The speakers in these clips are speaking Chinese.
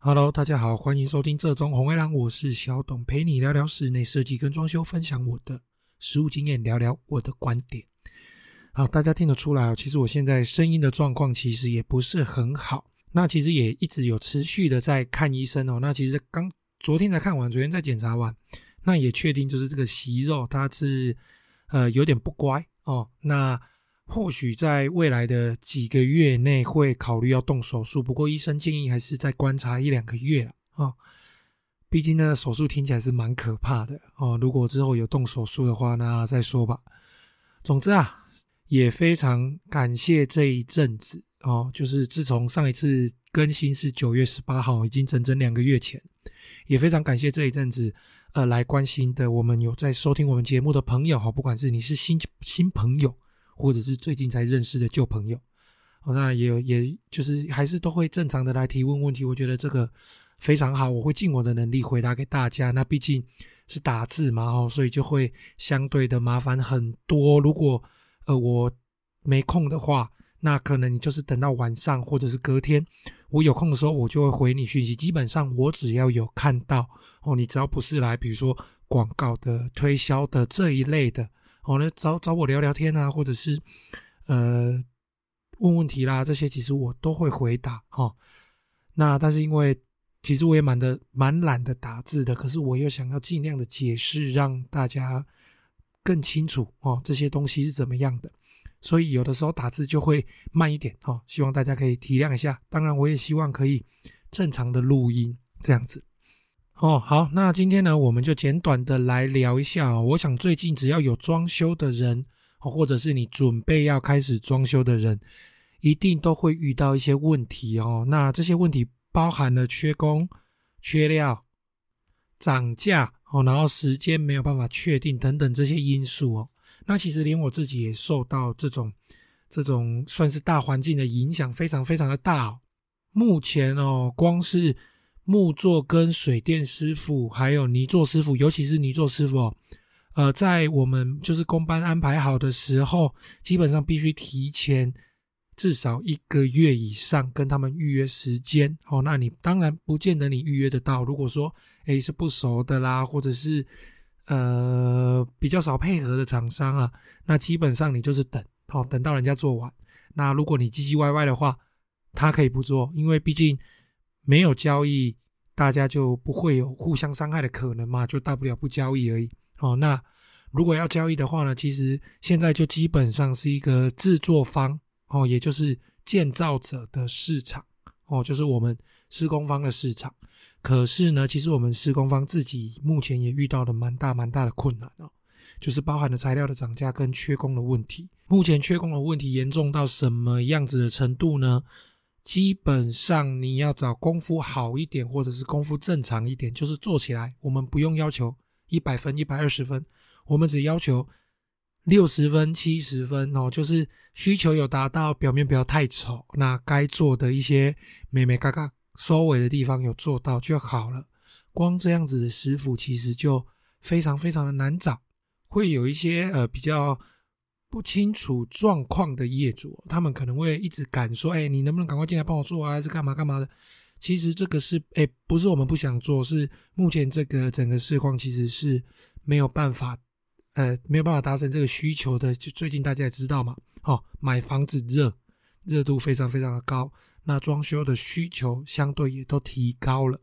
Hello，大家好，欢迎收听这中红黑狼，我是小董，陪你聊聊室内设计跟装修，分享我的实务经验，聊聊我的观点。好，大家听得出来哦，其实我现在声音的状况其实也不是很好，那其实也一直有持续的在看医生哦。那其实刚昨天才看完，昨天在检查完，那也确定就是这个息肉它是呃有点不乖哦。那或许在未来的几个月内会考虑要动手术，不过医生建议还是再观察一两个月了啊。毕竟呢，手术听起来是蛮可怕的哦。如果之后有动手术的话，那再说吧。总之啊，也非常感谢这一阵子哦，就是自从上一次更新是九月十八号，已经整整两个月前，也非常感谢这一阵子呃来关心的我们有在收听我们节目的朋友哈，不管是你是新新朋友。或者是最近才认识的旧朋友，哦，那也，也就是还是都会正常的来提问问题。我觉得这个非常好，我会尽我的能力回答给大家。那毕竟是打字嘛，哦，所以就会相对的麻烦很多。如果呃我没空的话，那可能你就是等到晚上或者是隔天我有空的时候，我就会回你讯息。基本上我只要有看到哦，你只要不是来比如说广告的推销的这一类的。哦，那找找我聊聊天啊，或者是呃问问题啦，这些其实我都会回答哈、哦。那但是因为其实我也蛮的蛮懒得打字的，可是我又想要尽量的解释，让大家更清楚哦这些东西是怎么样的，所以有的时候打字就会慢一点哦。希望大家可以体谅一下。当然，我也希望可以正常的录音这样子。哦，好，那今天呢，我们就简短的来聊一下哦。我想最近只要有装修的人，或者是你准备要开始装修的人，一定都会遇到一些问题哦。那这些问题包含了缺工、缺料、涨价哦，然后时间没有办法确定等等这些因素哦。那其实连我自己也受到这种这种算是大环境的影响，非常非常的大。目前哦，光是木作跟水电师傅，还有泥作师傅，尤其是泥作师傅，呃，在我们就是工班安排好的时候，基本上必须提前至少一个月以上跟他们预约时间哦。那你当然不见得你预约得到。如果说诶是不熟的啦，或者是呃比较少配合的厂商啊，那基本上你就是等哦，等到人家做完。那如果你唧唧歪歪的话，他可以不做，因为毕竟。没有交易，大家就不会有互相伤害的可能嘛，就大不了不交易而已。哦，那如果要交易的话呢，其实现在就基本上是一个制作方哦，也就是建造者的市场哦，就是我们施工方的市场。可是呢，其实我们施工方自己目前也遇到了蛮大蛮大的困难哦，就是包含了材料的涨价跟缺工的问题。目前缺工的问题严重到什么样子的程度呢？基本上你要找功夫好一点，或者是功夫正常一点，就是做起来，我们不用要求一百分、一百二十分，我们只要求六十分、七十分哦，就是需求有达到，表面不要太丑，那该做的一些美美嘎嘎收尾的地方有做到就好了。光这样子的师傅其实就非常非常的难找，会有一些呃比较。不清楚状况的业主，他们可能会一直赶说：“哎，你能不能赶快进来帮我做啊？还是干嘛干嘛的？”其实这个是哎，不是我们不想做，是目前这个整个市况其实是没有办法，呃，没有办法达成这个需求的。就最近大家也知道嘛，哦，买房子热，热度非常非常的高，那装修的需求相对也都提高了。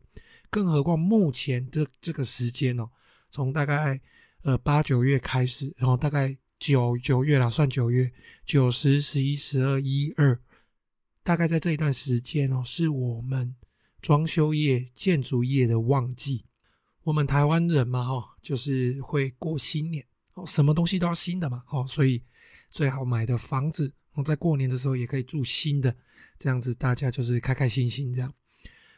更何况目前这这个时间哦，从大概呃八九月开始，然后大概。九九月啦，算九月，九十十一十二一二，大概在这一段时间哦，是我们装修业、建筑业的旺季。我们台湾人嘛，哈，就是会过新年哦，什么东西都要新的嘛，哦，所以最好买的房子，哦，在过年的时候也可以住新的，这样子大家就是开开心心这样。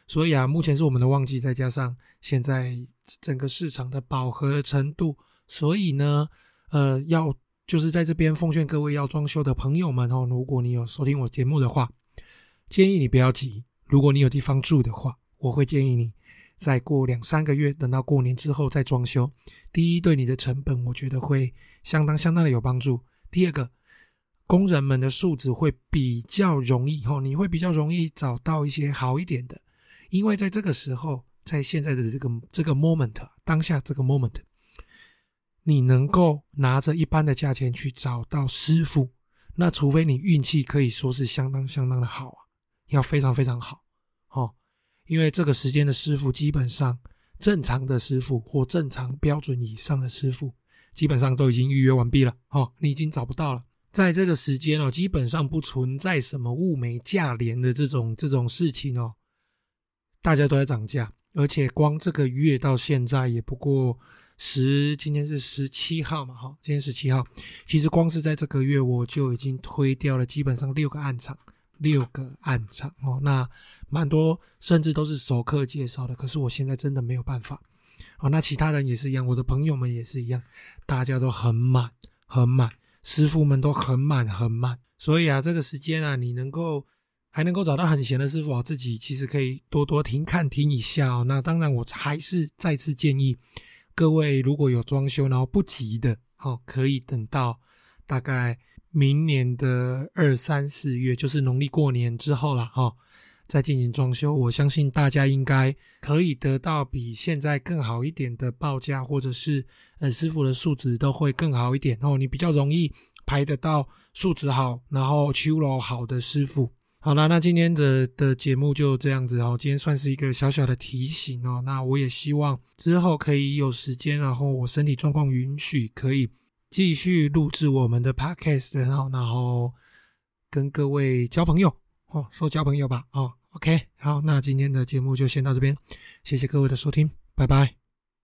所以啊，目前是我们的旺季，再加上现在整个市场的饱和的程度，所以呢，呃，要。就是在这边奉劝各位要装修的朋友们哦，如果你有收听我节目的话，建议你不要急。如果你有地方住的话，我会建议你再过两三个月，等到过年之后再装修。第一，对你的成本我觉得会相当相当的有帮助。第二个，工人们的素质会比较容易哦，你会比较容易找到一些好一点的，因为在这个时候，在现在的这个这个 moment 当下这个 moment，你能够拿着一般的价钱去找到师傅，那除非你运气可以说是相当相当的好啊，要非常非常好哦，因为这个时间的师傅基本上正常的师傅或正常标准以上的师傅，基本上都已经预约完毕了哦，你已经找不到了。在这个时间哦，基本上不存在什么物美价廉的这种这种事情哦，大家都在涨价，而且光这个月到现在也不过十，今天是十七号嘛，哈，今天十七号，其实光是在这个月我就已经推掉了基本上六个暗场，六个暗场哦，那蛮多甚至都是熟客介绍的，可是我现在真的没有办法，哦，那其他人也是一样，我的朋友们也是一样，大家都很满，很满。师傅们都很满很满，所以啊，这个时间啊，你能够还能够找到很闲的师傅，自己其实可以多多听看听一下哦。那当然，我还是再次建议各位，如果有装修然后不急的，哦，可以等到大概明年的二三四月，就是农历过年之后了，哈。再进行装修，我相信大家应该可以得到比现在更好一点的报价，或者是呃师傅的素质都会更好一点哦。你比较容易排得到素质好，然后修楼好的师傅。好啦，那今天的的节目就这样子哦。今天算是一个小小的提醒哦。那我也希望之后可以有时间，然后我身体状况允许，可以继续录制我们的 podcast，然后然后跟各位交朋友哦，说交朋友吧哦。OK，好，那今天的节目就先到这边，谢谢各位的收听，拜拜。